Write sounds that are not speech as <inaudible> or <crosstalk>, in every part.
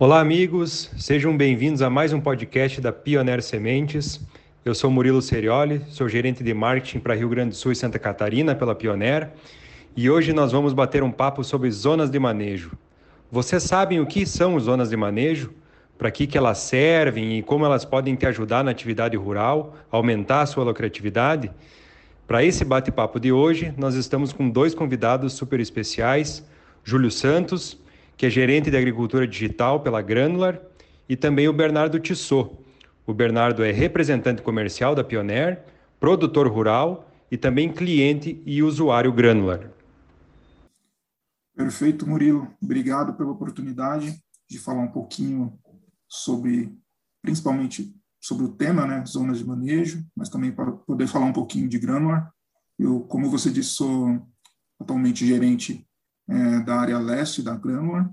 Olá, amigos, sejam bem-vindos a mais um podcast da Pioneer Sementes. Eu sou Murilo Serioli, sou gerente de marketing para Rio Grande do Sul e Santa Catarina pela Pioneer, e hoje nós vamos bater um papo sobre zonas de manejo. Vocês sabem o que são zonas de manejo? Para que, que elas servem e como elas podem te ajudar na atividade rural, aumentar a sua lucratividade? Para esse bate-papo de hoje, nós estamos com dois convidados super especiais, Júlio Santos, que é gerente de agricultura digital pela Granular, e também o Bernardo Tissot. O Bernardo é representante comercial da Pioneer, produtor rural e também cliente e usuário Granular. Perfeito, Murilo. Obrigado pela oportunidade de falar um pouquinho sobre, principalmente sobre o tema, né, zonas de manejo, mas também para poder falar um pouquinho de Granular. Eu, como você disse, sou atualmente gerente é, da área leste da Granular.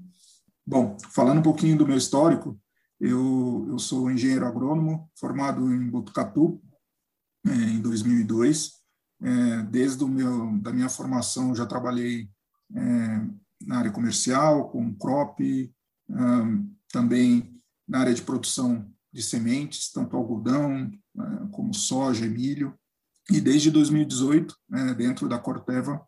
Bom, falando um pouquinho do meu histórico, eu, eu sou engenheiro agrônomo, formado em Botucatu, é, em 2002. É, desde o meu, da minha formação, já trabalhei é, na área comercial, com crop, também na área de produção de sementes, tanto algodão é, como soja milho. E desde 2018, é, dentro da Corteva,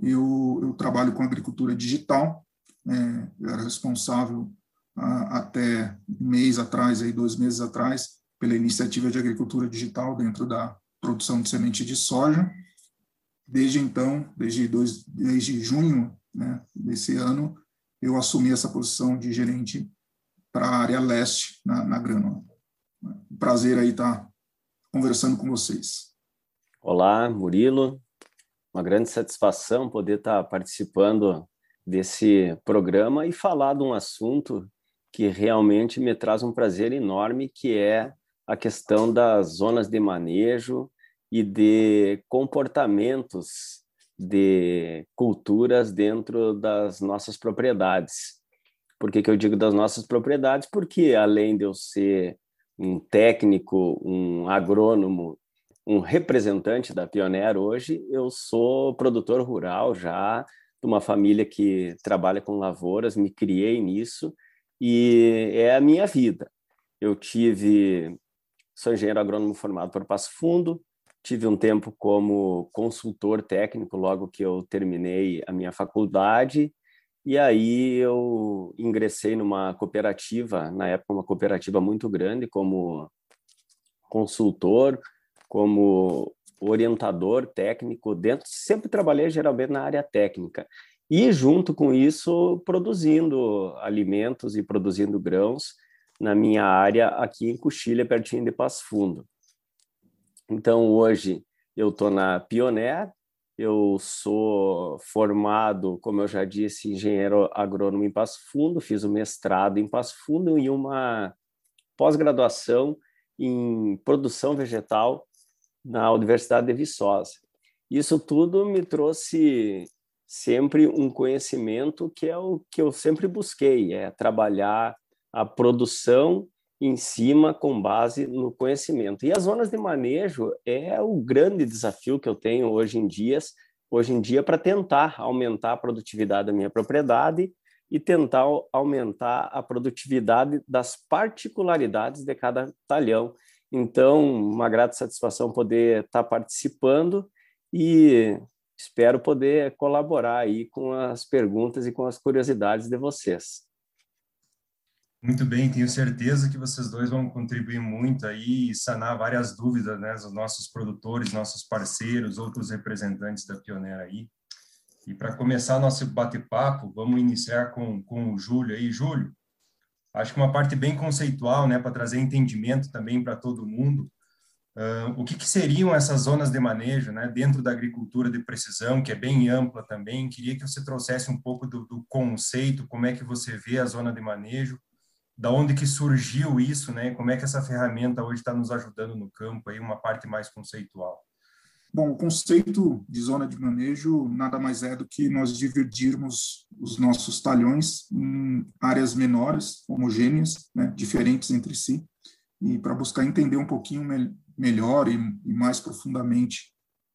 eu, eu trabalho com agricultura digital. É, eu era responsável a, até um mês atrás, aí, dois meses atrás, pela iniciativa de agricultura digital dentro da produção de semente de soja. Desde então, desde, dois, desde junho né, desse ano, eu assumi essa posição de gerente para a área leste na, na Grânula. Prazer aí estar conversando com vocês. Olá, Murilo uma grande satisfação poder estar participando desse programa e falar de um assunto que realmente me traz um prazer enorme, que é a questão das zonas de manejo e de comportamentos de culturas dentro das nossas propriedades. Por que, que eu digo das nossas propriedades? Porque além de eu ser um técnico, um agrônomo um representante da Pioneer hoje, eu sou produtor rural já, de uma família que trabalha com lavouras, me criei nisso e é a minha vida. Eu tive, sou engenheiro agrônomo formado por Passo Fundo, tive um tempo como consultor técnico logo que eu terminei a minha faculdade e aí eu ingressei numa cooperativa, na época uma cooperativa muito grande como consultor, como orientador técnico dentro, sempre trabalhei geralmente na área técnica. E junto com isso, produzindo alimentos e produzindo grãos na minha área aqui em Coxilha, pertinho de Passo Fundo. Então, hoje eu estou na Pioneer, eu sou formado, como eu já disse, engenheiro agrônomo em Passo Fundo, fiz o um mestrado em Passo Fundo e uma pós-graduação em produção vegetal na Universidade de Viçosa. Isso tudo me trouxe sempre um conhecimento que é o que eu sempre busquei, é trabalhar a produção em cima com base no conhecimento. E as zonas de manejo é o grande desafio que eu tenho hoje em dia, hoje em dia para tentar aumentar a produtividade da minha propriedade e tentar aumentar a produtividade das particularidades de cada talhão então, uma grata satisfação poder estar participando e espero poder colaborar aí com as perguntas e com as curiosidades de vocês. Muito bem, tenho certeza que vocês dois vão contribuir muito aí e sanar várias dúvidas, né, dos nossos produtores, nossos parceiros, outros representantes da Pioneira aí. E para começar nosso bate-papo, vamos iniciar com, com o Júlio aí. Júlio, acho que uma parte bem conceitual, né, para trazer entendimento também para todo mundo. Uh, o que, que, seriam essas zonas de manejo, né, dentro da agricultura de precisão, que é bem ampla também? Queria que você trouxesse um pouco do, do conceito, como é que você vê a zona de manejo, da onde que surgiu isso, né? Como é que essa ferramenta hoje está nos ajudando no campo aí, uma parte mais conceitual. Bom, o conceito de zona de manejo nada mais é do que nós dividirmos os nossos talhões em áreas menores, homogêneas, né, diferentes entre si, e para buscar entender um pouquinho me melhor e, e, mais profundamente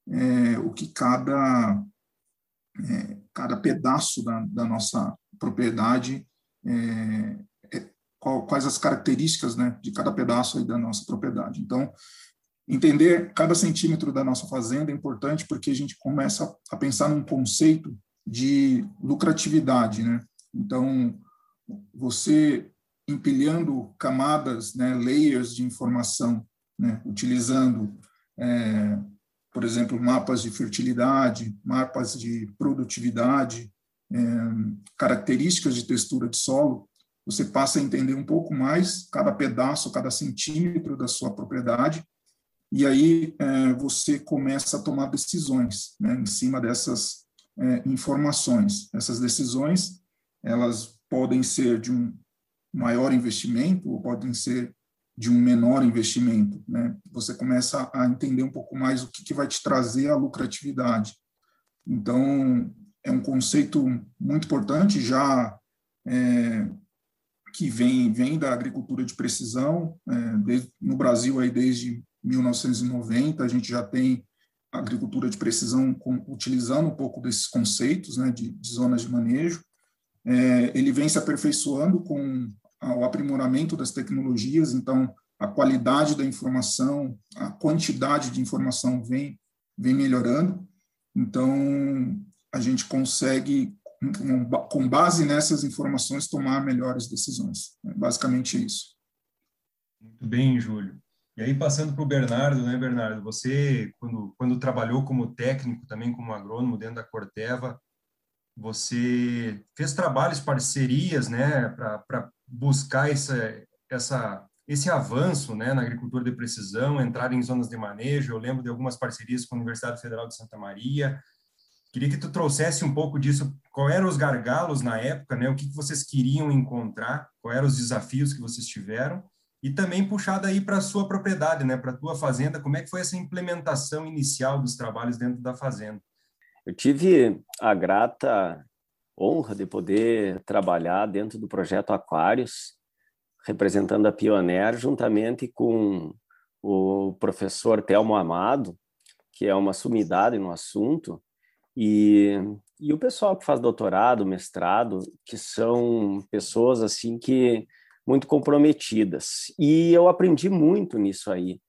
é, o que cada, é, cada pedaço da, da nossa propriedade, é, qual, quais as características né, de cada pedaço da nossa propriedade. Então, entender cada centímetro da nossa fazenda é importante porque a gente começa a pensar num conceito de lucratividade, né? Então, você empilhando camadas, né, layers de informação, né, utilizando, é, por exemplo, mapas de fertilidade, mapas de produtividade, é, características de textura de solo, você passa a entender um pouco mais cada pedaço, cada centímetro da sua propriedade, e aí é, você começa a tomar decisões né, em cima dessas é, informações. Essas decisões, elas podem ser de um maior investimento ou podem ser de um menor investimento, né? Você começa a entender um pouco mais o que, que vai te trazer a lucratividade. Então, é um conceito muito importante, já é, que vem, vem da agricultura de precisão. É, desde, no Brasil, aí, desde 1990, a gente já tem agricultura de precisão com, utilizando um pouco desses conceitos né, de, de zonas de manejo. É, ele vem se aperfeiçoando com o aprimoramento das tecnologias, então a qualidade da informação, a quantidade de informação vem, vem melhorando. Então, a gente consegue, com base nessas informações, tomar melhores decisões. É basicamente isso. Muito bem, Júlio. E aí, passando para o Bernardo, né, Bernardo? Você, quando, quando trabalhou como técnico, também como agrônomo dentro da Corteva, você fez trabalhos, parcerias, né, para buscar essa, essa, esse avanço né, na agricultura de precisão, entrar em zonas de manejo. Eu lembro de algumas parcerias com a Universidade Federal de Santa Maria. Queria que tu trouxesse um pouco disso. Qual eram os gargalos na época, né? O que vocês queriam encontrar? Quais eram os desafios que vocês tiveram? e também puxada aí para a sua propriedade, né, para a tua fazenda, como é que foi essa implementação inicial dos trabalhos dentro da fazenda? Eu tive a grata honra de poder trabalhar dentro do projeto Aquários, representando a Pioneer, juntamente com o professor Telmo Amado, que é uma sumidade no assunto, e, e o pessoal que faz doutorado, mestrado, que são pessoas assim que muito comprometidas. E eu aprendi muito nisso aí.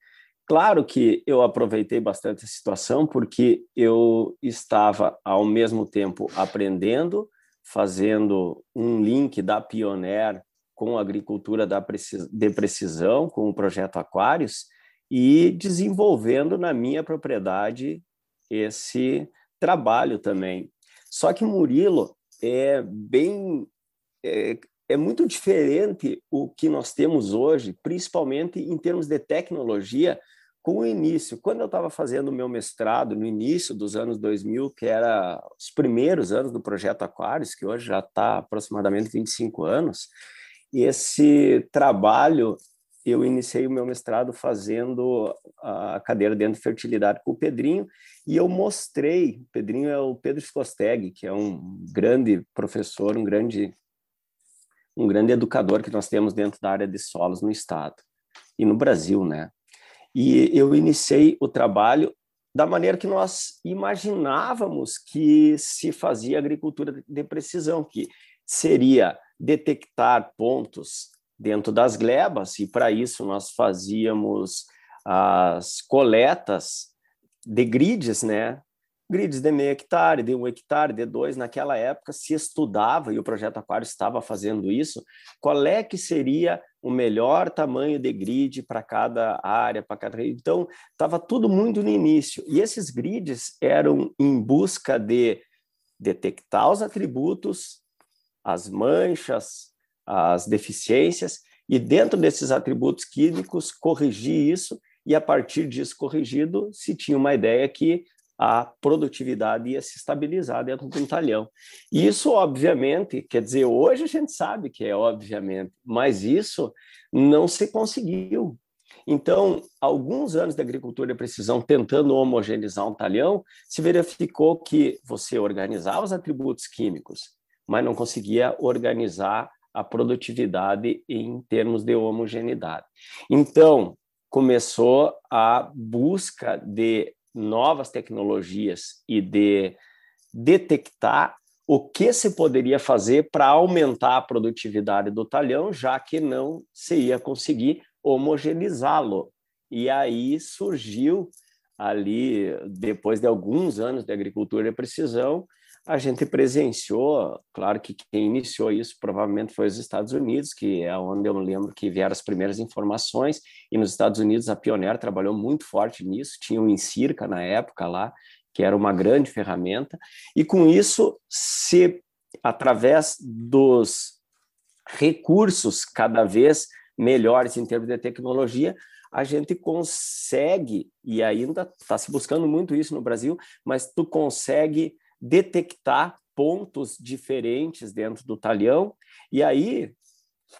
Claro que eu aproveitei bastante a situação porque eu estava ao mesmo tempo aprendendo, fazendo um link da Pioneer com a agricultura de precisão, com o projeto Aquários, e desenvolvendo na minha propriedade esse trabalho também. Só que Murilo é bem é, é muito diferente o que nós temos hoje, principalmente em termos de tecnologia, com o início. Quando eu estava fazendo o meu mestrado, no início dos anos 2000, que era os primeiros anos do projeto Aquários, que hoje já está aproximadamente 25 anos, esse trabalho eu iniciei o meu mestrado fazendo a cadeira dentro de fertilidade com o Pedrinho e eu mostrei, Pedrinho é o Pedro Skosteg, que é um grande professor, um grande um grande educador que nós temos dentro da área de solos no estado e no Brasil, né? E eu iniciei o trabalho da maneira que nós imaginávamos que se fazia agricultura de precisão, que seria detectar pontos dentro das glebas, e para isso nós fazíamos as coletas de grids, né, grids de meio hectare, de um hectare, de dois, naquela época se estudava, e o Projeto Aquário estava fazendo isso, qual é que seria o melhor tamanho de grid para cada área, para cada... Então, estava tudo muito no início. E esses grids eram em busca de detectar os atributos, as manchas, as deficiências, e dentro desses atributos químicos, corrigir isso, e a partir disso corrigido, se tinha uma ideia que a produtividade ia se estabilizar dentro de um talhão. E isso, obviamente, quer dizer, hoje a gente sabe que é obviamente, mas isso não se conseguiu. Então, alguns anos de agricultura de precisão tentando homogeneizar um talhão, se verificou que você organizava os atributos químicos, mas não conseguia organizar a produtividade em termos de homogeneidade. Então, começou a busca de novas tecnologias e de detectar o que se poderia fazer para aumentar a produtividade do talhão, já que não se ia conseguir homogeneizá-lo. E aí surgiu ali, depois de alguns anos de agricultura de precisão, a gente presenciou, claro que quem iniciou isso provavelmente foi os Estados Unidos, que é onde eu lembro que vieram as primeiras informações, e nos Estados Unidos a Pioneer trabalhou muito forte nisso, tinha o Incirca na época lá, que era uma grande ferramenta, e com isso, se através dos recursos cada vez melhores em termos de tecnologia, a gente consegue, e ainda está se buscando muito isso no Brasil, mas tu consegue detectar pontos diferentes dentro do talhão, e aí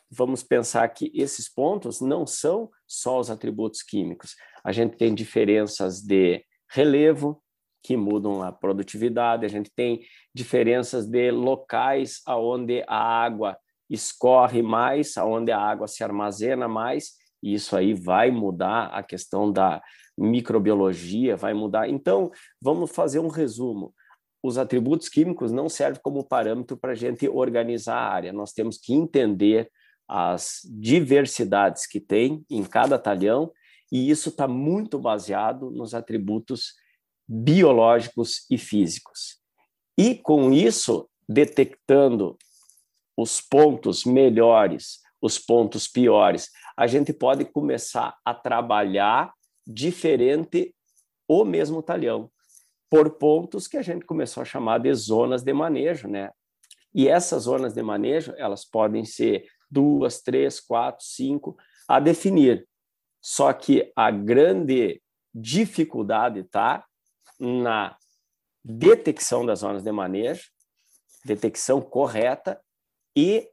vamos pensar que esses pontos não são só os atributos químicos. A gente tem diferenças de relevo, que mudam a produtividade, a gente tem diferenças de locais aonde a água escorre mais, aonde a água se armazena mais, e isso aí vai mudar a questão da microbiologia, vai mudar. Então, vamos fazer um resumo os atributos químicos não servem como parâmetro para a gente organizar a área. Nós temos que entender as diversidades que tem em cada talhão, e isso está muito baseado nos atributos biológicos e físicos. E com isso, detectando os pontos melhores, os pontos piores, a gente pode começar a trabalhar diferente o mesmo talhão por pontos que a gente começou a chamar de zonas de manejo, né? E essas zonas de manejo, elas podem ser duas, três, quatro, cinco a definir. Só que a grande dificuldade está na detecção das zonas de manejo, detecção correta e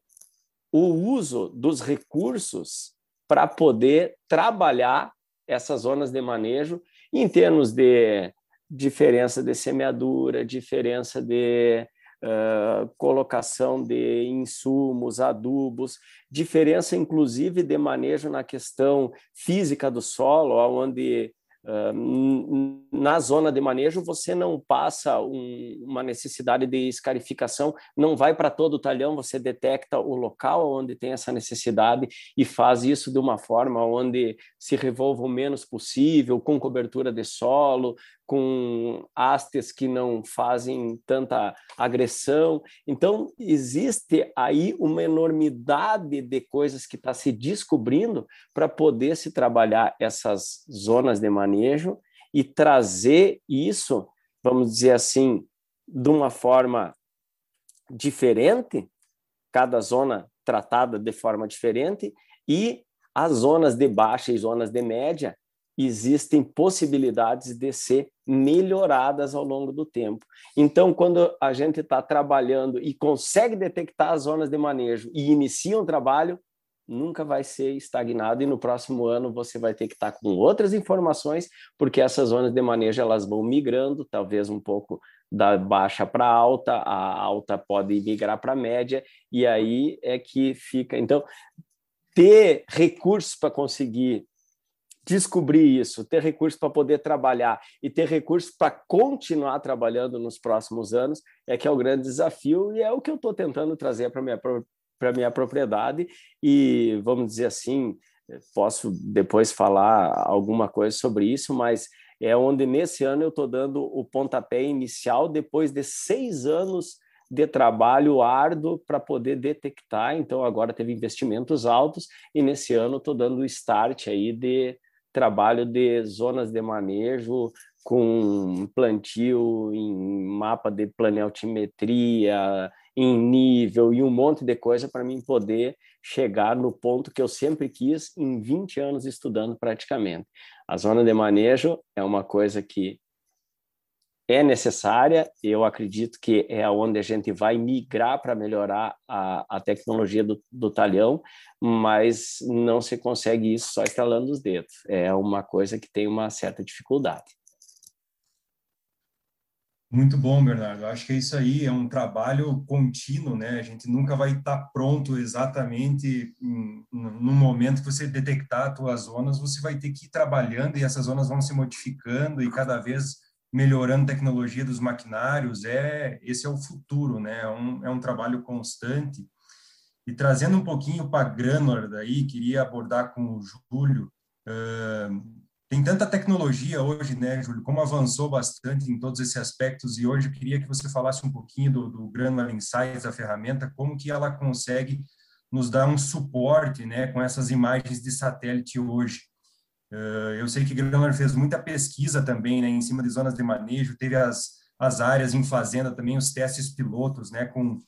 o uso dos recursos para poder trabalhar essas zonas de manejo em termos de diferença de semeadura, diferença de uh, colocação de insumos, adubos, diferença inclusive de manejo na questão física do solo, onde na zona de manejo, você não passa um, uma necessidade de escarificação, não vai para todo o talhão, você detecta o local onde tem essa necessidade e faz isso de uma forma onde se revolva o menos possível, com cobertura de solo, com hastes que não fazem tanta agressão. Então, existe aí uma enormidade de coisas que está se descobrindo para poder se trabalhar essas zonas de manejo e trazer isso, vamos dizer assim, de uma forma diferente, cada zona tratada de forma diferente, e as zonas de baixa e zonas de média existem possibilidades de ser melhoradas ao longo do tempo. Então, quando a gente está trabalhando e consegue detectar as zonas de manejo e inicia um trabalho, nunca vai ser estagnado e no próximo ano você vai ter que estar tá com outras informações, porque essas zonas de manejo elas vão migrando, talvez um pouco da baixa para alta, a alta pode migrar para média e aí é que fica. Então, ter recursos para conseguir descobrir isso, ter recursos para poder trabalhar e ter recursos para continuar trabalhando nos próximos anos é que é o grande desafio e é o que eu estou tentando trazer para minha para minha propriedade e vamos dizer assim posso depois falar alguma coisa sobre isso, mas é onde nesse ano eu estou dando o pontapé inicial depois de seis anos de trabalho árduo para poder detectar. Então agora teve investimentos altos e nesse ano estou dando o start aí de trabalho de zonas de manejo com plantio em mapa de planaltimetria, em nível e um monte de coisa para mim poder chegar no ponto que eu sempre quis em 20 anos estudando praticamente. A zona de manejo é uma coisa que é necessária, eu acredito que é onde a gente vai migrar para melhorar a, a tecnologia do, do talhão, mas não se consegue isso só estalando os dedos. É uma coisa que tem uma certa dificuldade. Muito bom, Bernardo. Acho que é isso aí, é um trabalho contínuo, né? A gente nunca vai estar pronto exatamente no momento que você detectar as suas zonas, você vai ter que ir trabalhando e essas zonas vão se modificando e cada vez melhorando a tecnologia dos maquinários. É esse é o futuro, né? É um, é um trabalho constante. E trazendo um pouquinho para Granular daí, queria abordar com o Júlio. Uh, tem tanta tecnologia hoje, né, Júlio, como avançou bastante em todos esses aspectos, e hoje eu queria que você falasse um pouquinho do, do Granular Insights, a ferramenta, como que ela consegue nos dar um suporte, né, com essas imagens de satélite hoje. Uh, eu sei que Granular fez muita pesquisa também, né, em cima de zonas de manejo, teve as, as áreas em fazenda também, os testes pilotos, né, com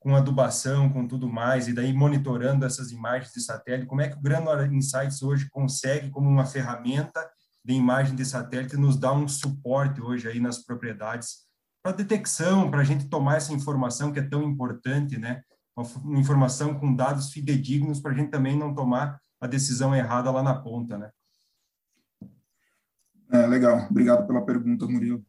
com adubação, com tudo mais, e daí monitorando essas imagens de satélite, como é que o Granular Insights hoje consegue, como uma ferramenta de imagem de satélite, nos dar um suporte hoje aí nas propriedades para detecção, para a gente tomar essa informação que é tão importante, né? Uma informação com dados fidedignos para a gente também não tomar a decisão errada lá na ponta, né? É, legal, obrigado pela pergunta, Murilo.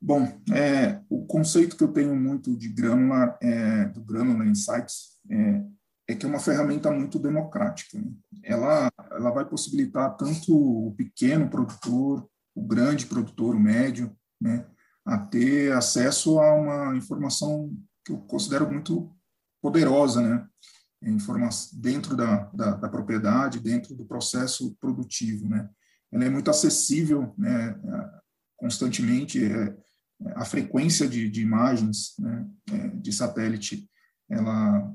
Bom, é, o conceito que eu tenho muito de Granular, é, do Granular Insights, é, é, que é uma ferramenta muito democrática. Né? Ela, ela vai possibilitar tanto o pequeno produtor, o grande produtor, o médio, né, a ter acesso a uma informação que eu considero muito poderosa, né? Informação dentro da, da, da propriedade, dentro do processo produtivo, né? Ela é muito acessível, né? constantemente. É, a frequência de, de imagens né, é, de satélite ela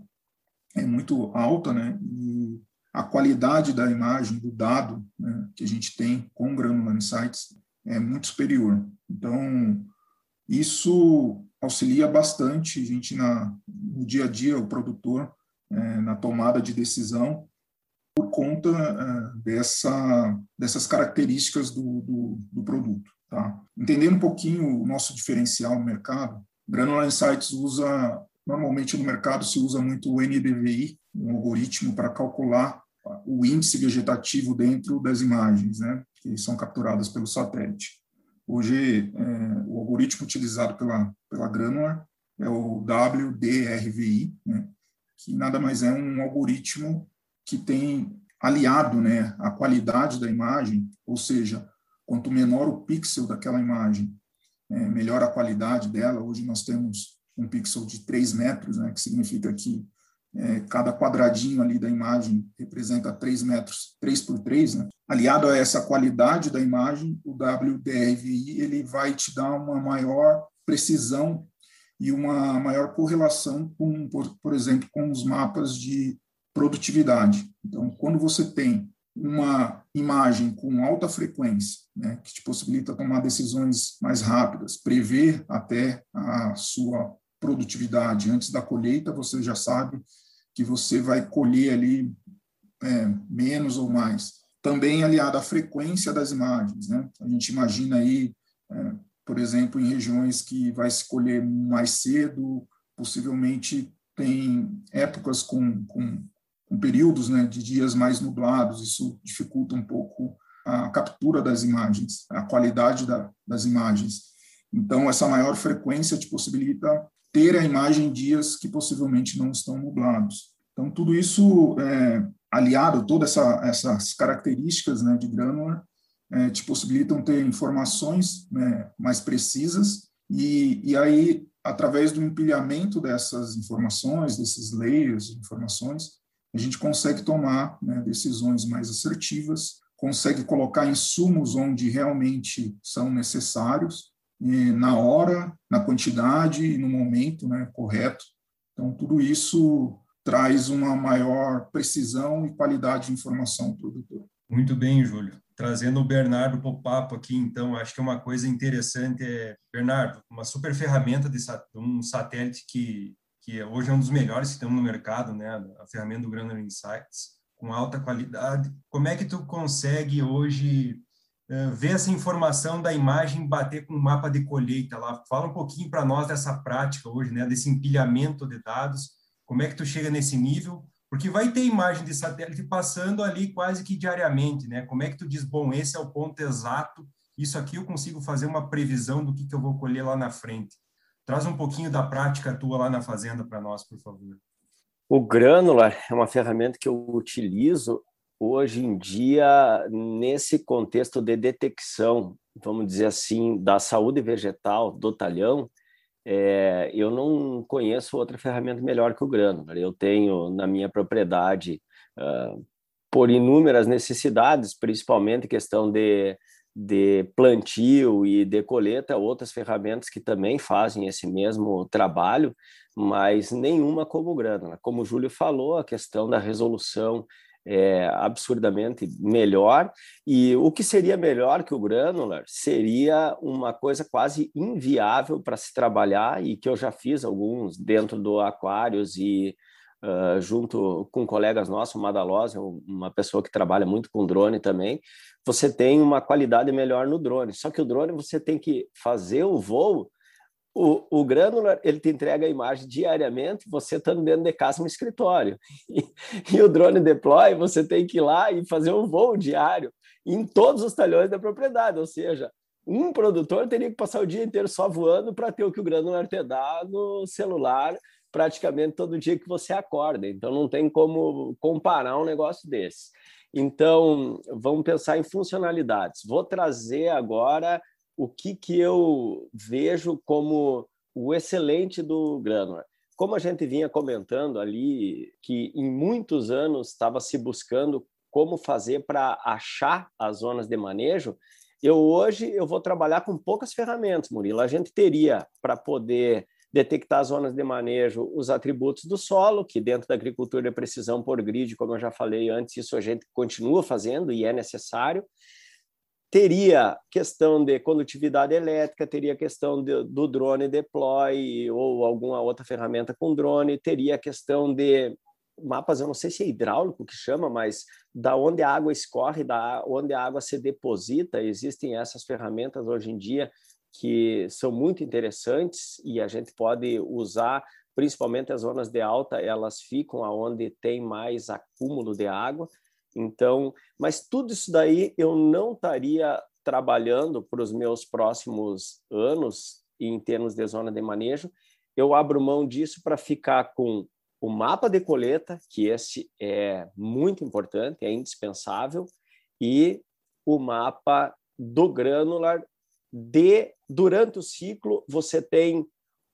é muito alta, né? E a qualidade da imagem, do dado né, que a gente tem com Granular Insights é muito superior. Então, isso auxilia bastante a gente na, no dia a dia, o produtor, é, na tomada de decisão, por conta é, dessa, dessas características do, do, do produto. Tá? Entendendo um pouquinho o nosso diferencial no mercado, Granular Insights usa, normalmente no mercado se usa muito o NDVI, um algoritmo para calcular o índice vegetativo dentro das imagens, né, que são capturadas pelo satélite. Hoje, é, o algoritmo utilizado pela, pela Granular é o WDRVI, né, que nada mais é um algoritmo que tem aliado né, a qualidade da imagem, ou seja, Quanto menor o pixel daquela imagem, é, melhor a qualidade dela. Hoje nós temos um pixel de 3 metros, né, que significa que é, cada quadradinho ali da imagem representa 3 metros, 3 por 3, né? Aliado a essa qualidade da imagem, o WDRVI ele vai te dar uma maior precisão e uma maior correlação com, por, por exemplo, com os mapas de produtividade. Então, quando você tem uma imagem com alta frequência, né, que te possibilita tomar decisões mais rápidas, prever até a sua produtividade antes da colheita, você já sabe que você vai colher ali é, menos ou mais. Também aliado à frequência das imagens, né? A gente imagina aí, é, por exemplo, em regiões que vai se colher mais cedo, possivelmente tem épocas com, com com períodos né, de dias mais nublados, isso dificulta um pouco a captura das imagens, a qualidade da, das imagens. Então, essa maior frequência te possibilita ter a imagem em dias que possivelmente não estão nublados. Então, tudo isso é, aliado, todas essa, essas características né, de Granular, é, te possibilitam ter informações né, mais precisas e, e aí, através do empilhamento dessas informações, desses layers de informações, a gente consegue tomar né, decisões mais assertivas, consegue colocar insumos onde realmente são necessários, na hora, na quantidade e no momento né, correto. Então, tudo isso traz uma maior precisão e qualidade de informação ao produtor. Muito bem, Júlio. Trazendo o Bernardo para o papo aqui, então, acho que uma coisa interessante é, Bernardo, uma super ferramenta de um satélite que que hoje é um dos melhores que temos no mercado, né? A ferramenta do Granular Insights, com alta qualidade. Como é que tu consegue hoje uh, ver essa informação da imagem bater com o mapa de colheita lá? Fala um pouquinho para nós dessa prática hoje, né? Desse empilhamento de dados. Como é que tu chega nesse nível? Porque vai ter imagem de satélite passando ali quase que diariamente, né? Como é que tu diz, bom, esse é o ponto exato isso aqui eu consigo fazer uma previsão do que, que eu vou colher lá na frente. Traz um pouquinho da prática tua lá na fazenda para nós, por favor. O Granular é uma ferramenta que eu utilizo hoje em dia nesse contexto de detecção, vamos dizer assim, da saúde vegetal do talhão. É, eu não conheço outra ferramenta melhor que o Granular. Eu tenho na minha propriedade, uh, por inúmeras necessidades, principalmente questão de de plantio e de colheita, outras ferramentas que também fazem esse mesmo trabalho, mas nenhuma como o Granular. Como o Júlio falou, a questão da resolução é absurdamente melhor, e o que seria melhor que o Granular seria uma coisa quase inviável para se trabalhar, e que eu já fiz alguns dentro do Aquários e uh, junto com colegas nossos, o Madaloz, uma pessoa que trabalha muito com drone também, você tem uma qualidade melhor no drone. Só que o drone você tem que fazer o voo. O, o Granular ele te entrega a imagem diariamente, você estando dentro de casa no escritório. E, e o drone deploy, você tem que ir lá e fazer um voo diário em todos os talhões da propriedade. Ou seja, um produtor teria que passar o dia inteiro só voando para ter o que o Granular te dá no celular praticamente todo dia que você acorda. Então não tem como comparar um negócio desse. Então, vamos pensar em funcionalidades. Vou trazer agora o que, que eu vejo como o excelente do Granular. Como a gente vinha comentando ali, que em muitos anos estava se buscando como fazer para achar as zonas de manejo, eu hoje eu vou trabalhar com poucas ferramentas, Murilo. A gente teria para poder detectar zonas de manejo, os atributos do solo, que dentro da agricultura de precisão por grid, como eu já falei antes, isso a gente continua fazendo e é necessário. Teria questão de condutividade elétrica, teria questão de, do drone deploy ou alguma outra ferramenta com drone, teria questão de mapas, eu não sei se é hidráulico que chama, mas da onde a água escorre, da onde a água se deposita, existem essas ferramentas hoje em dia que são muito interessantes e a gente pode usar, principalmente as zonas de alta, elas ficam aonde tem mais acúmulo de água. Então, mas tudo isso daí eu não estaria trabalhando para os meus próximos anos em termos de zona de manejo. Eu abro mão disso para ficar com o mapa de coleta, que esse é muito importante, é indispensável, e o mapa do granular de durante o ciclo você tem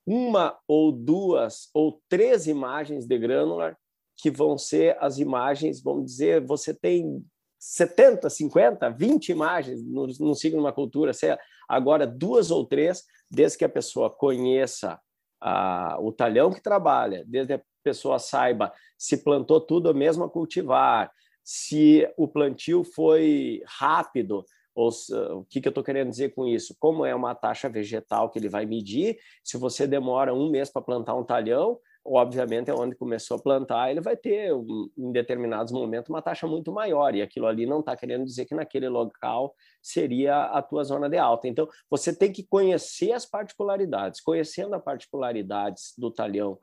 uma ou duas ou três imagens de granular que vão ser as imagens, vamos dizer, você tem 70, 50, 20 imagens no, no ciclo de uma cultura, se agora duas ou três, desde que a pessoa conheça a, o talhão que trabalha, desde a pessoa saiba se plantou tudo mesmo a cultivar, se o plantio foi rápido, ou, o que, que eu estou querendo dizer com isso? Como é uma taxa vegetal que ele vai medir, se você demora um mês para plantar um talhão, obviamente é onde começou a plantar, ele vai ter, em determinados momentos, uma taxa muito maior, e aquilo ali não está querendo dizer que naquele local seria a tua zona de alta. Então, você tem que conhecer as particularidades. Conhecendo as particularidades do talhão,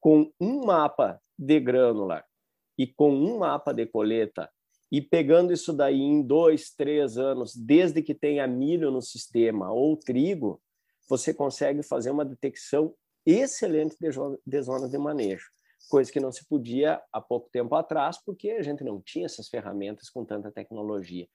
com um mapa de granular e com um mapa de coleta, e pegando isso daí em dois, três anos, desde que tenha milho no sistema ou trigo, você consegue fazer uma detecção excelente de zonas de manejo, coisa que não se podia há pouco tempo atrás, porque a gente não tinha essas ferramentas com tanta tecnologia.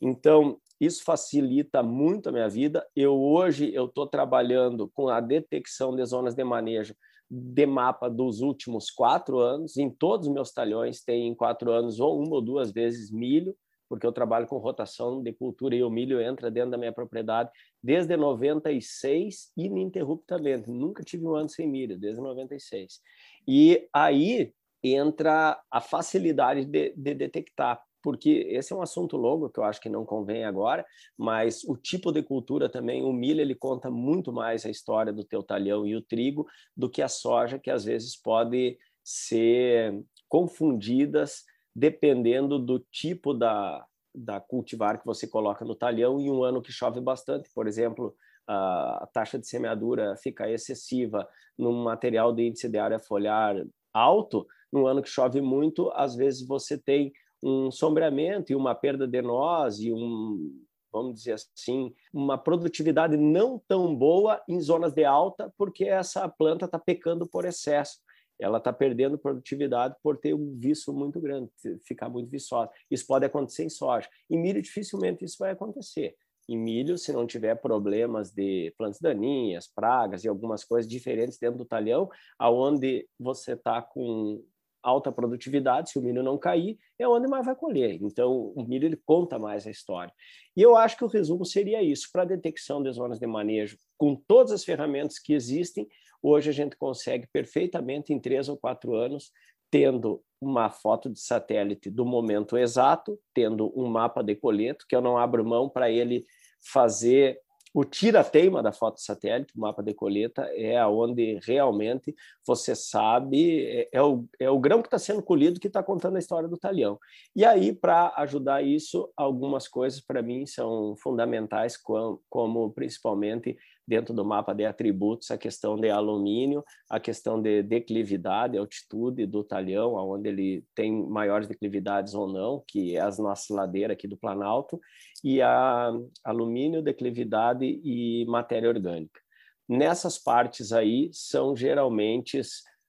Então, isso facilita muito a minha vida. Eu hoje eu estou trabalhando com a detecção de zonas de manejo de mapa dos últimos quatro anos. Em todos os meus talhões tem em quatro anos ou uma ou duas vezes milho, porque eu trabalho com rotação de cultura e o milho entra dentro da minha propriedade desde 96 ininterruptamente. Nunca tive um ano sem milho, desde 96. E aí entra a facilidade de, de detectar porque esse é um assunto longo que eu acho que não convém agora, mas o tipo de cultura também, o milho ele conta muito mais a história do teu talhão e o trigo do que a soja, que às vezes pode ser confundidas dependendo do tipo da, da cultivar que você coloca no talhão em um ano que chove bastante, por exemplo, a taxa de semeadura fica excessiva num material de índice de área foliar alto, no ano que chove muito, às vezes você tem um sombreamento e uma perda de nós e um, vamos dizer assim, uma produtividade não tão boa em zonas de alta, porque essa planta está pecando por excesso. Ela está perdendo produtividade por ter um vício muito grande, ficar muito viçosa. Isso pode acontecer em soja. Em milho, dificilmente isso vai acontecer. Em milho, se não tiver problemas de plantas daninhas, pragas e algumas coisas diferentes dentro do talhão, aonde você está com alta produtividade, se o milho não cair, é onde mais vai colher. Então, o milho ele conta mais a história. E eu acho que o resumo seria isso. Para detecção de zonas de manejo, com todas as ferramentas que existem, hoje a gente consegue perfeitamente, em três ou quatro anos, tendo uma foto de satélite do momento exato, tendo um mapa de coleto, que eu não abro mão para ele fazer o tira-teima da foto satélite, o mapa de colheita, é onde realmente você sabe, é, é, o, é o grão que está sendo colhido que está contando a história do talhão. E aí, para ajudar isso, algumas coisas para mim são fundamentais, como principalmente dentro do mapa de atributos a questão de alumínio, a questão de declividade, altitude do talhão, onde ele tem maiores declividades ou não, que é as nossas ladeiras aqui do Planalto, e a alumínio, declividade e matéria orgânica. Nessas partes aí são geralmente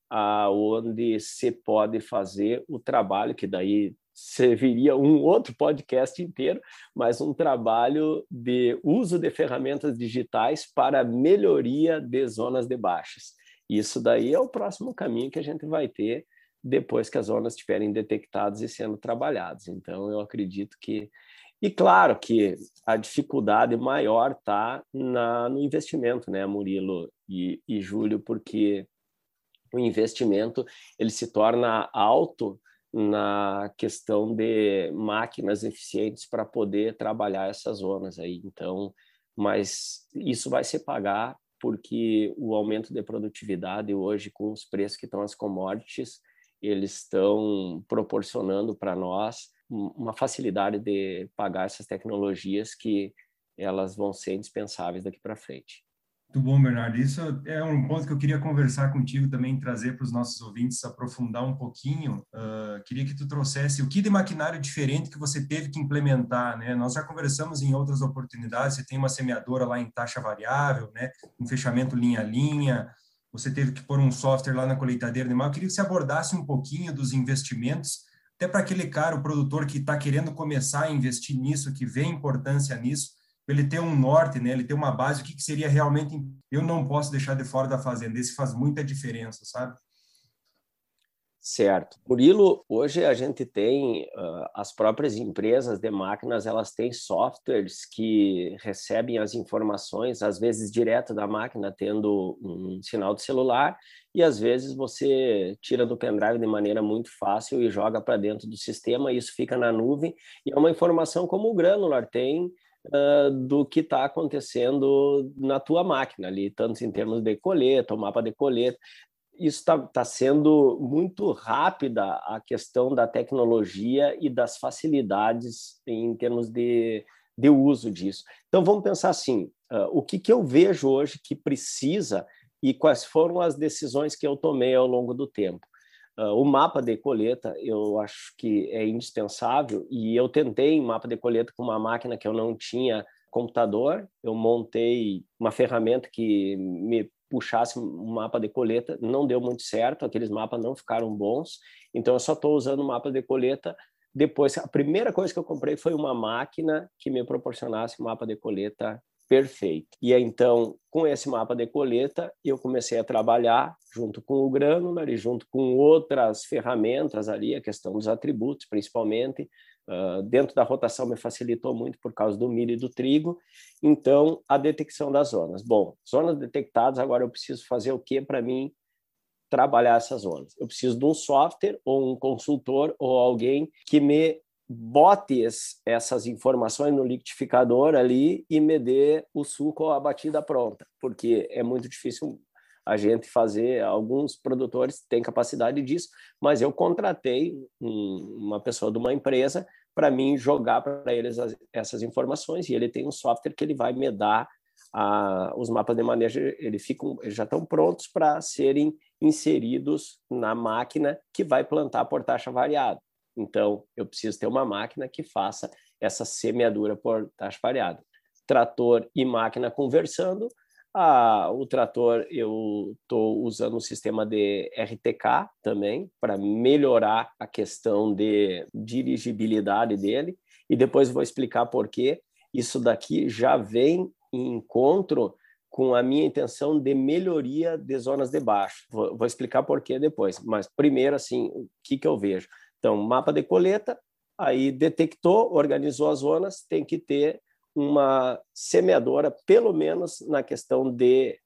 a onde se pode fazer o trabalho, que daí serviria um outro podcast inteiro, mas um trabalho de uso de ferramentas digitais para melhoria de zonas de baixas. Isso daí é o próximo caminho que a gente vai ter depois que as zonas estiverem detectadas e sendo trabalhadas. Então, eu acredito que. E claro que a dificuldade maior está no investimento, né, Murilo e, e Júlio, porque o investimento ele se torna alto na questão de máquinas eficientes para poder trabalhar essas zonas aí. Então, mas isso vai se pagar porque o aumento de produtividade hoje com os preços que estão as commodities, eles estão proporcionando para nós uma facilidade de pagar essas tecnologias que elas vão ser indispensáveis daqui para frente. Muito bom, Bernardo. Isso é um ponto que eu queria conversar contigo também, trazer para os nossos ouvintes, aprofundar um pouquinho. Uh, queria que tu trouxesse o que de maquinário diferente que você teve que implementar, né? Nós já conversamos em outras oportunidades, você tem uma semeadora lá em taxa variável, né? Um fechamento linha a linha, você teve que pôr um software lá na colheitadeira de mal. Eu queria que você abordasse um pouquinho dos investimentos, até para aquele cara, o produtor que está querendo começar a investir nisso, que vê importância nisso, ele ter um norte, né? Ele ter uma base, o que, que seria realmente eu não posso deixar de fora da fazenda. Isso faz muita diferença, sabe? Certo. Murilo, hoje a gente tem uh, as próprias empresas de máquinas, elas têm softwares que recebem as informações, às vezes direto da máquina, tendo um sinal de celular, e às vezes você tira do pendrive de maneira muito fácil e joga para dentro do sistema, isso fica na nuvem, e é uma informação como o Granular tem uh, do que está acontecendo na tua máquina ali, tanto em termos de colheita, o mapa de colheita. Isso está tá sendo muito rápida a questão da tecnologia e das facilidades em termos de, de uso disso. Então, vamos pensar assim: uh, o que, que eu vejo hoje que precisa e quais foram as decisões que eu tomei ao longo do tempo? Uh, o mapa de colheita eu acho que é indispensável e eu tentei mapa de colheita com uma máquina que eu não tinha computador, eu montei uma ferramenta que me puxasse um mapa de colheita, não deu muito certo, aqueles mapas não ficaram bons, então eu só estou usando o mapa de colheita. Depois, a primeira coisa que eu comprei foi uma máquina que me proporcionasse mapa de colheita perfeito. E então, com esse mapa de colheita, eu comecei a trabalhar junto com o Granular e junto com outras ferramentas ali, a questão dos atributos, principalmente. Uh, dentro da rotação me facilitou muito por causa do milho e do trigo. Então, a detecção das zonas. Bom, zonas detectadas, agora eu preciso fazer o que para mim trabalhar essas zonas? Eu preciso de um software ou um consultor ou alguém que me bote essas informações no liquidificador ali e me dê o suco ou a batida pronta, porque é muito difícil a gente fazer. Alguns produtores têm capacidade disso, mas eu contratei um, uma pessoa de uma empresa para mim jogar para eles as, essas informações e ele tem um software que ele vai me dar a, os mapas de manejo, eles ficam, eles já estão prontos para serem inseridos na máquina que vai plantar por taxa variada. Então, eu preciso ter uma máquina que faça essa semeadura por taxa variada. Trator e máquina conversando, ah, o trator eu estou usando o sistema de RTK também para melhorar a questão de dirigibilidade dele e depois vou explicar por que isso daqui já vem em encontro com a minha intenção de melhoria de zonas de baixo. Vou, vou explicar por que depois, mas primeiro assim, o que que eu vejo? Então, mapa de coleta, aí detectou, organizou as zonas, tem que ter uma semeadora, pelo menos na questão de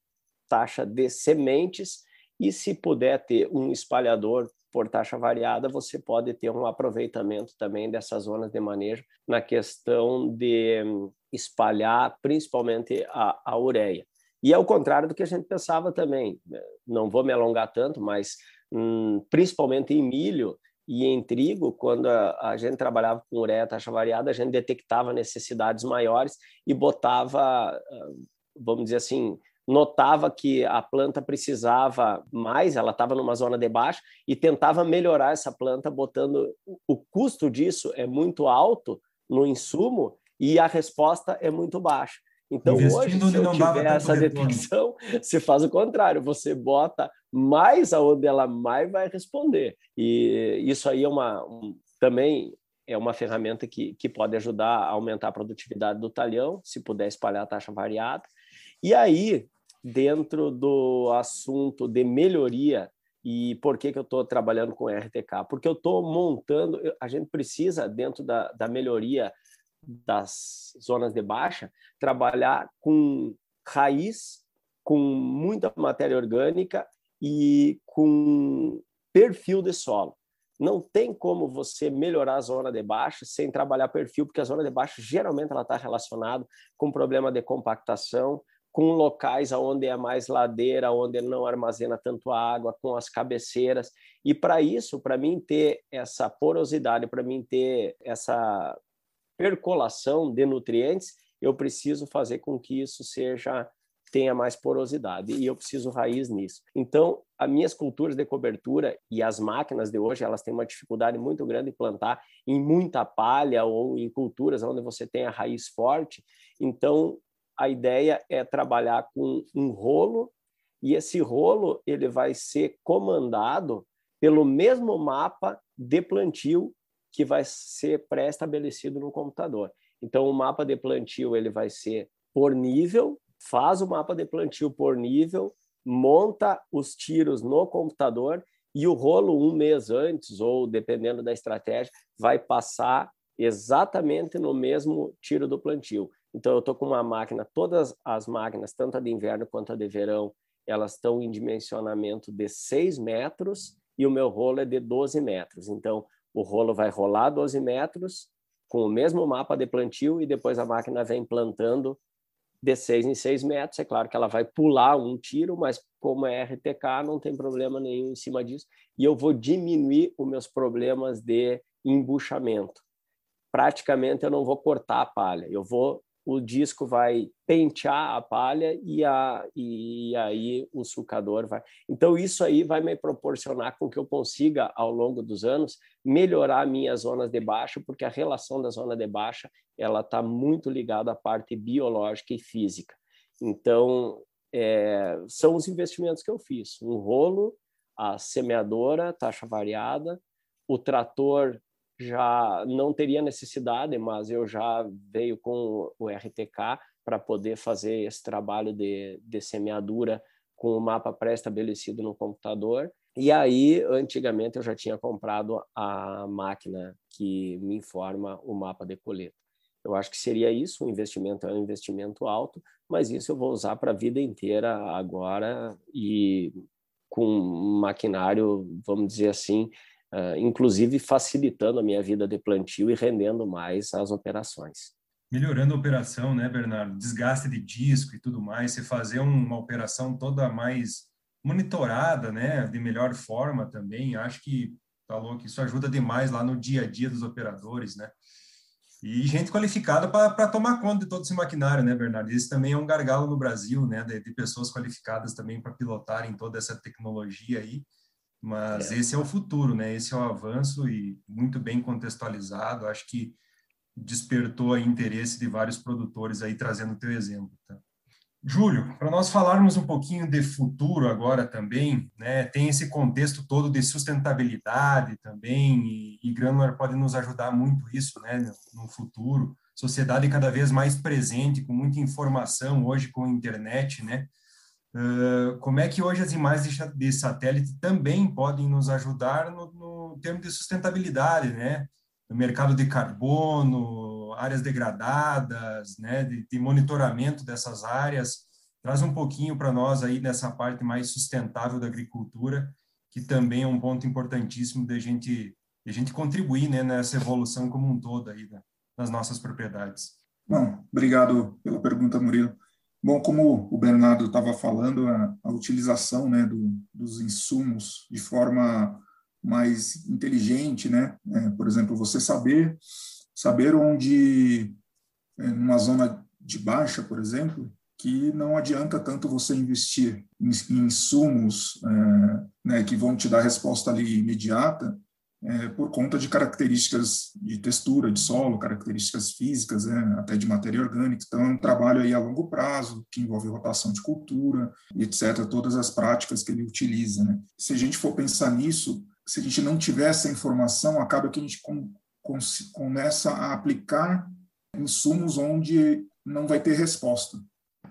taxa de sementes, e se puder ter um espalhador por taxa variada, você pode ter um aproveitamento também dessas zonas de manejo na questão de espalhar principalmente a, a ureia. E é o contrário do que a gente pensava também. Não vou me alongar tanto, mas hum, principalmente em milho, e em trigo, quando a, a, gente trabalhava com ureia taxa variada, a gente detectava necessidades maiores e botava, ah, vamos dizer assim, notava que a planta precisava mais, ela estava numa zona de baixo e tentava melhorar essa planta, botando o custo disso é muito alto no insumo e a resposta é muito baixa. Então, hoje, se eu tiver essa detecção, <laughs> você faz o contrário, você bota mais aonde ela mais vai responder. E isso aí é uma um, também é uma ferramenta que, que pode ajudar a aumentar a produtividade do talhão, se puder espalhar a taxa variada. E aí, dentro do assunto de melhoria, e por que, que eu estou trabalhando com RTK? Porque eu estou montando, a gente precisa, dentro da, da melhoria das zonas de baixa, trabalhar com raiz, com muita matéria orgânica e com perfil de solo. Não tem como você melhorar a zona de baixa sem trabalhar perfil, porque a zona de baixa geralmente ela está relacionada com problema de compactação, com locais onde é mais ladeira, onde não armazena tanto água, com as cabeceiras. E para isso, para mim ter essa porosidade, para mim ter essa percolação de nutrientes, eu preciso fazer com que isso seja tenha mais porosidade e eu preciso raiz nisso. Então, as minhas culturas de cobertura e as máquinas de hoje, elas têm uma dificuldade muito grande em plantar em muita palha ou em culturas onde você tem a raiz forte. Então, a ideia é trabalhar com um rolo e esse rolo ele vai ser comandado pelo mesmo mapa de plantio que vai ser pré-estabelecido no computador. Então, o mapa de plantio ele vai ser por nível, faz o mapa de plantio por nível, monta os tiros no computador e o rolo um mês antes, ou dependendo da estratégia, vai passar exatamente no mesmo tiro do plantio. Então, eu estou com uma máquina, todas as máquinas, tanto a de inverno quanto a de verão, elas estão em dimensionamento de 6 metros e o meu rolo é de 12 metros. Então, o rolo vai rolar 12 metros com o mesmo mapa de plantio e depois a máquina vem plantando de 6 em 6 metros. É claro que ela vai pular um tiro, mas como é RTK, não tem problema nenhum em cima disso. E eu vou diminuir os meus problemas de embuchamento. Praticamente eu não vou cortar a palha, eu vou o disco vai pentear a palha e, a, e aí o sulcador vai. Então, isso aí vai me proporcionar com que eu consiga, ao longo dos anos, melhorar minhas zonas de baixa, porque a relação da zona de baixa ela está muito ligada à parte biológica e física. Então, é, são os investimentos que eu fiz. Um rolo, a semeadora, taxa variada, o trator já não teria necessidade, mas eu já veio com o RTK para poder fazer esse trabalho de, de semeadura com o mapa pré-estabelecido no computador. E aí, antigamente, eu já tinha comprado a máquina que me informa o mapa de coleta. Eu acho que seria isso, o investimento é um investimento alto, mas isso eu vou usar para a vida inteira agora e com um maquinário, vamos dizer assim, uh, inclusive facilitando a minha vida de plantio e rendendo mais as operações. Melhorando a operação, né, Bernardo? Desgaste de disco e tudo mais, você fazer uma operação toda mais monitorada, né, de melhor forma também, acho que falou que isso ajuda demais lá no dia a dia dos operadores, né? E gente qualificada para tomar conta de todo esse maquinário, né, Bernardo? Esse também é um gargalo no Brasil, né, de, de pessoas qualificadas também para pilotarem toda essa tecnologia aí. Mas é. esse é o futuro, né? Esse é o avanço e muito bem contextualizado. Acho que despertou aí interesse de vários produtores aí trazendo o teu exemplo. Tá? Júlio, para nós falarmos um pouquinho de futuro agora também, né, tem esse contexto todo de sustentabilidade também, e, e Granular pode nos ajudar muito isso, né, no, no futuro. Sociedade cada vez mais presente, com muita informação hoje com a internet, né, Uh, como é que hoje as imagens de satélite também podem nos ajudar no, no termo de sustentabilidade, né? No mercado de carbono, áreas degradadas, né, de, de monitoramento dessas áreas. Traz um pouquinho para nós aí nessa parte mais sustentável da agricultura, que também é um ponto importantíssimo da gente, de gente contribuir né, nessa evolução como um todo aí da, das nossas propriedades. Bom, obrigado pela pergunta, Murilo. Bom, como o Bernardo estava falando, a, a utilização né, do, dos insumos de forma mais inteligente, né? É, por exemplo, você saber saber onde, é, numa zona de baixa, por exemplo, que não adianta tanto você investir em, em insumos é, né, que vão te dar resposta ali imediata, é, por conta de características de textura de solo, características físicas, né, até de matéria orgânica. Então, é um trabalho aí a longo prazo, que envolve rotação de cultura, etc., todas as práticas que ele utiliza. Né. Se a gente for pensar nisso, se a gente não tiver essa informação, acaba que a gente começa a aplicar insumos onde não vai ter resposta.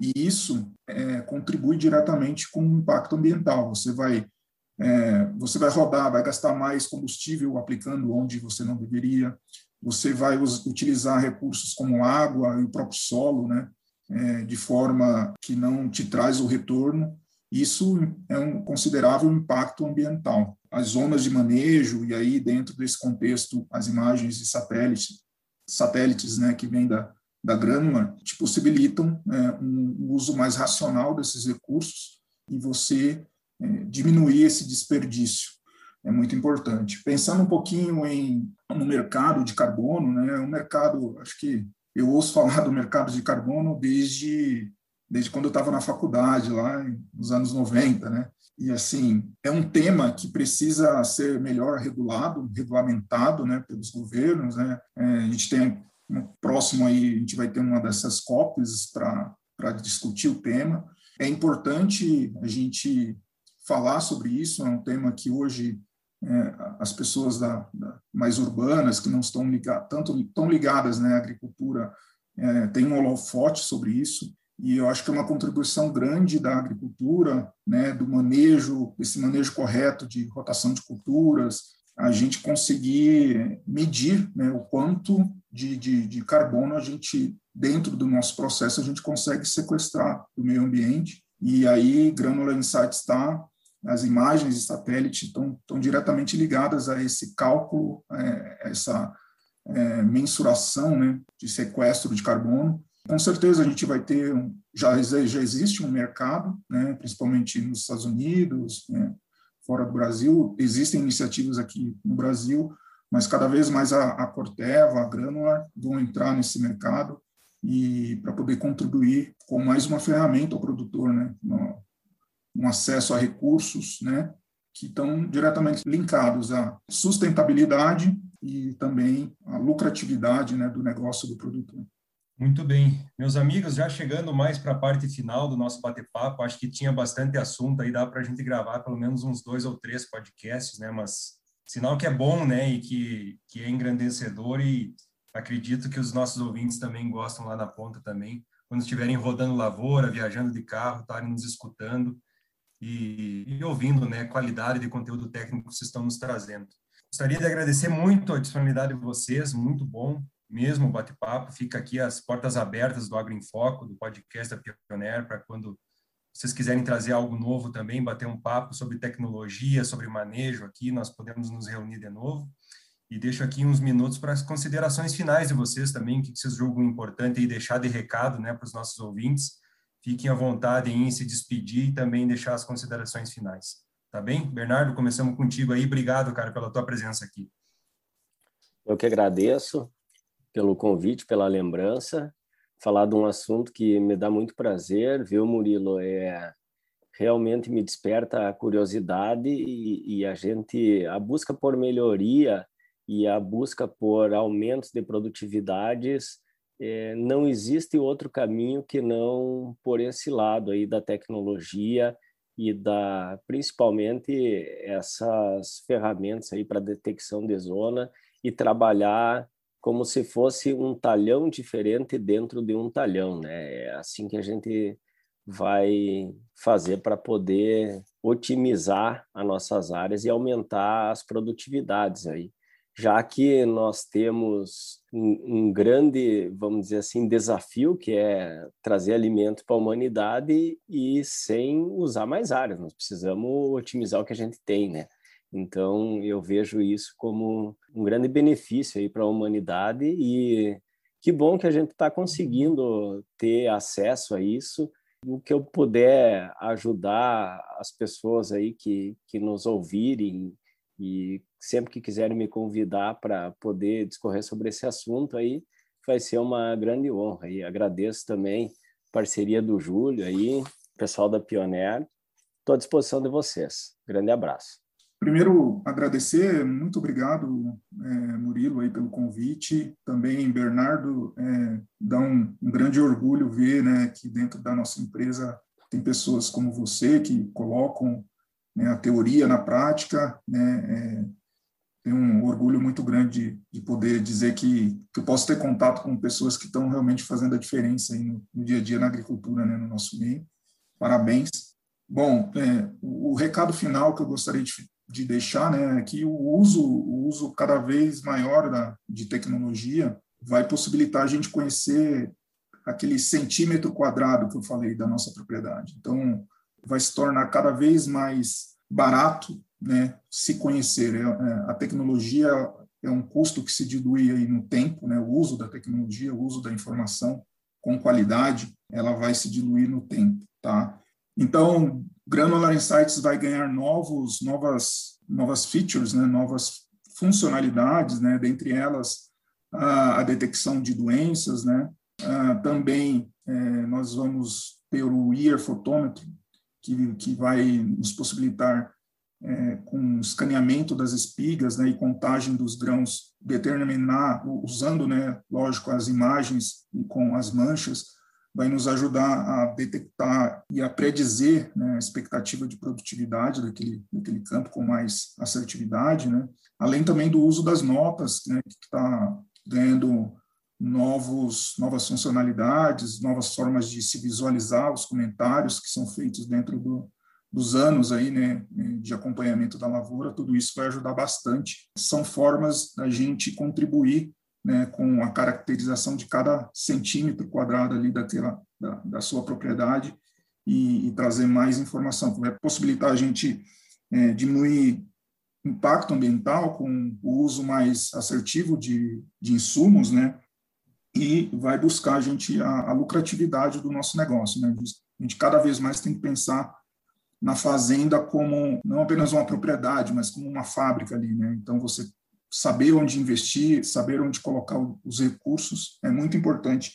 E isso é, contribui diretamente com o impacto ambiental. Você vai, é, você vai rodar, vai gastar mais combustível aplicando onde você não deveria, você vai utilizar recursos como água e o próprio solo, né, é, de forma que não te traz o retorno. Isso é um considerável impacto ambiental. As zonas de manejo, e aí dentro desse contexto, as imagens de satélite, satélites né, que vêm da, da Granular, te possibilitam é, um uso mais racional desses recursos e você diminuir esse desperdício. É muito importante. Pensando um pouquinho em, no mercado de carbono, né, o mercado, acho que eu ouço falar do mercado de carbono desde, desde quando eu estava na faculdade, lá nos anos 90, né? E, assim, é um tema que precisa ser melhor regulado, regulamentado né, pelos governos. Né? É, a gente tem um próximo aí, a gente vai ter uma dessas COPs para discutir o tema. É importante a gente falar sobre isso, é um tema que hoje é, as pessoas da, da, mais urbanas, que não estão ligadas, tanto tão ligadas né, à agricultura, é, têm um holofote sobre isso e eu acho que é uma contribuição grande da agricultura, né, do manejo, esse manejo correto de rotação de culturas, a gente conseguir medir né, o quanto de, de, de, carbono a gente, dentro do nosso processo, a gente consegue sequestrar do meio ambiente. E aí, Granular Insights está, as imagens de satélite estão, estão diretamente ligadas a esse cálculo, é, essa é, mensuração né, de sequestro de carbono, com certeza a gente vai ter, já, já existe um mercado, né, principalmente nos Estados Unidos, né, fora do Brasil, existem iniciativas aqui no Brasil, mas cada vez mais a, a Corteva, a Granular vão entrar nesse mercado e para poder contribuir com mais uma ferramenta ao produtor, né, um acesso a recursos, né, que estão diretamente linkados à sustentabilidade e também à lucratividade, né, do negócio do produtor. Muito bem. Meus amigos, já chegando mais para a parte final do nosso bate-papo, acho que tinha bastante assunto aí, dá para a gente gravar pelo menos uns dois ou três podcasts, né? Mas sinal que é bom, né? E que, que é engrandecedor e acredito que os nossos ouvintes também gostam lá na ponta também, quando estiverem rodando lavoura, viajando de carro, estarem nos escutando e, e ouvindo, né? Qualidade de conteúdo técnico que vocês estão nos trazendo. Gostaria de agradecer muito a disponibilidade de vocês, muito bom mesmo bate-papo. Fica aqui as portas abertas do Agro em Foco, do podcast da Pioneer, para quando vocês quiserem trazer algo novo também, bater um papo sobre tecnologia, sobre manejo aqui, nós podemos nos reunir de novo. E deixo aqui uns minutos para as considerações finais de vocês também, o que vocês julgam importante e deixar de recado né, para os nossos ouvintes. Fiquem à vontade em se despedir e também deixar as considerações finais. Tá bem? Bernardo, começamos contigo aí. Obrigado, cara, pela tua presença aqui. Eu que agradeço pelo convite, pela lembrança, falar de um assunto que me dá muito prazer, viu, Murilo? É realmente me desperta a curiosidade e, e a gente a busca por melhoria e a busca por aumentos de produtividades, é, não existe outro caminho que não por esse lado aí da tecnologia e da principalmente essas ferramentas aí para detecção de zona e trabalhar como se fosse um talhão diferente dentro de um talhão, né? É assim que a gente vai fazer para poder otimizar as nossas áreas e aumentar as produtividades aí já que nós temos um, um, grande, vamos dizer assim, desafio, que é trazer alimento para a humanidade e sem usar mais áreas. Nós precisamos otimizar o que a gente tem, né? Então, eu vejo isso como um grande benefício aí para a humanidade e que bom que a gente está conseguindo ter acesso a isso. O que eu puder ajudar as pessoas aí que, que nos ouvirem e sempre que quiserem me convidar para poder discorrer sobre esse assunto aí, vai ser uma grande honra. E agradeço também a parceria do Júlio aí, pessoal da Pioneer. Estou à disposição de vocês. Grande abraço. Primeiro, agradecer, muito obrigado, é, Murilo, aí, pelo convite. Também, Bernardo, é, dá um, um, grande orgulho ver né, que dentro da nossa empresa tem pessoas como você que colocam né, a teoria na prática, né, é, tenho um orgulho muito grande de, de poder dizer que, que, eu posso ter contato com pessoas que estão realmente fazendo a diferença no, no, dia a dia na agricultura, né, no nosso meio. Parabéns. Bom, é, o, o, recado final que eu gostaria de, de deixar né, é que o uso, o uso cada vez maior da, de tecnologia vai possibilitar a gente conhecer aquele centímetro quadrado que eu falei da nossa propriedade. Então, vai se tornar cada vez mais barato né, se conhecer. É, é, a tecnologia é um custo que se dilui aí no tempo, né, o uso da tecnologia, o uso da informação com qualidade, ela vai se diluir no tempo. Tá? Então, Granular Insights vai ganhar novos, novas, novas features, né, novas funcionalidades, né, dentre elas a, a detecção de doenças, né, também é, nós vamos ter o Ear Photometry, que, que vai nos possibilitar, é, com escaneamento das espigas né, e contagem dos grãos, determinar, usando, né, lógico, as imagens e com as manchas, vai nos ajudar a detectar e a predizer né, a expectativa de produtividade daquele, daquele campo com mais assertividade, né? além também do uso das notas, né, que está ganhando novos, novas funcionalidades, novas formas de se visualizar os comentários que são feitos dentro do, dos anos aí, né, de acompanhamento da lavoura, tudo isso vai ajudar bastante. São formas da gente contribuir né, com a caracterização de cada centímetro quadrado ali daquela, da, da sua propriedade e, e, trazer mais informação, vai possibilitar a gente é, diminuir impacto ambiental com o uso mais assertivo de, de insumos, né, e vai buscar a gente a, a lucratividade do nosso negócio. Né? A gente cada vez mais tem que pensar na fazenda como não apenas uma propriedade, mas como uma fábrica ali. Né? Então, você saber onde investir, saber onde colocar os recursos é muito importante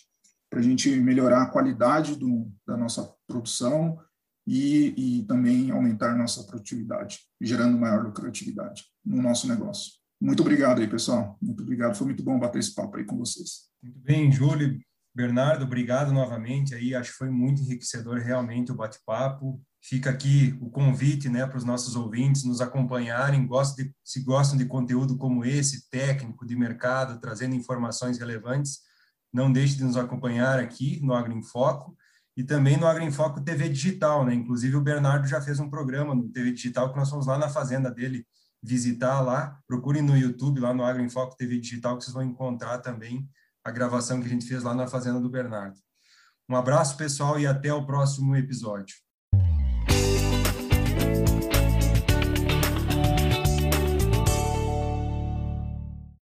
para a gente melhorar a qualidade do, da nossa produção e, e também aumentar nossa produtividade, gerando maior lucratividade no nosso negócio. Muito obrigado aí, pessoal. Muito obrigado. Foi muito bom bater esse papo aí com vocês. Muito bem, Júlio. Bernardo, obrigado novamente aí. Acho que foi muito enriquecedor realmente o bate-papo. Fica aqui o convite, né, para os nossos ouvintes nos acompanharem. Gostam de, se gostam de conteúdo como esse, técnico, de mercado, trazendo informações relevantes, não deixe de nos acompanhar aqui no Agro em Foco e também no Agro em Foco TV Digital, né? Inclusive o Bernardo já fez um programa no TV Digital que nós fomos lá na fazenda dele visitar lá, procurem no YouTube, lá no Agro em Foco TV Digital, que vocês vão encontrar também a gravação que a gente fez lá na Fazenda do Bernardo. Um abraço, pessoal, e até o próximo episódio.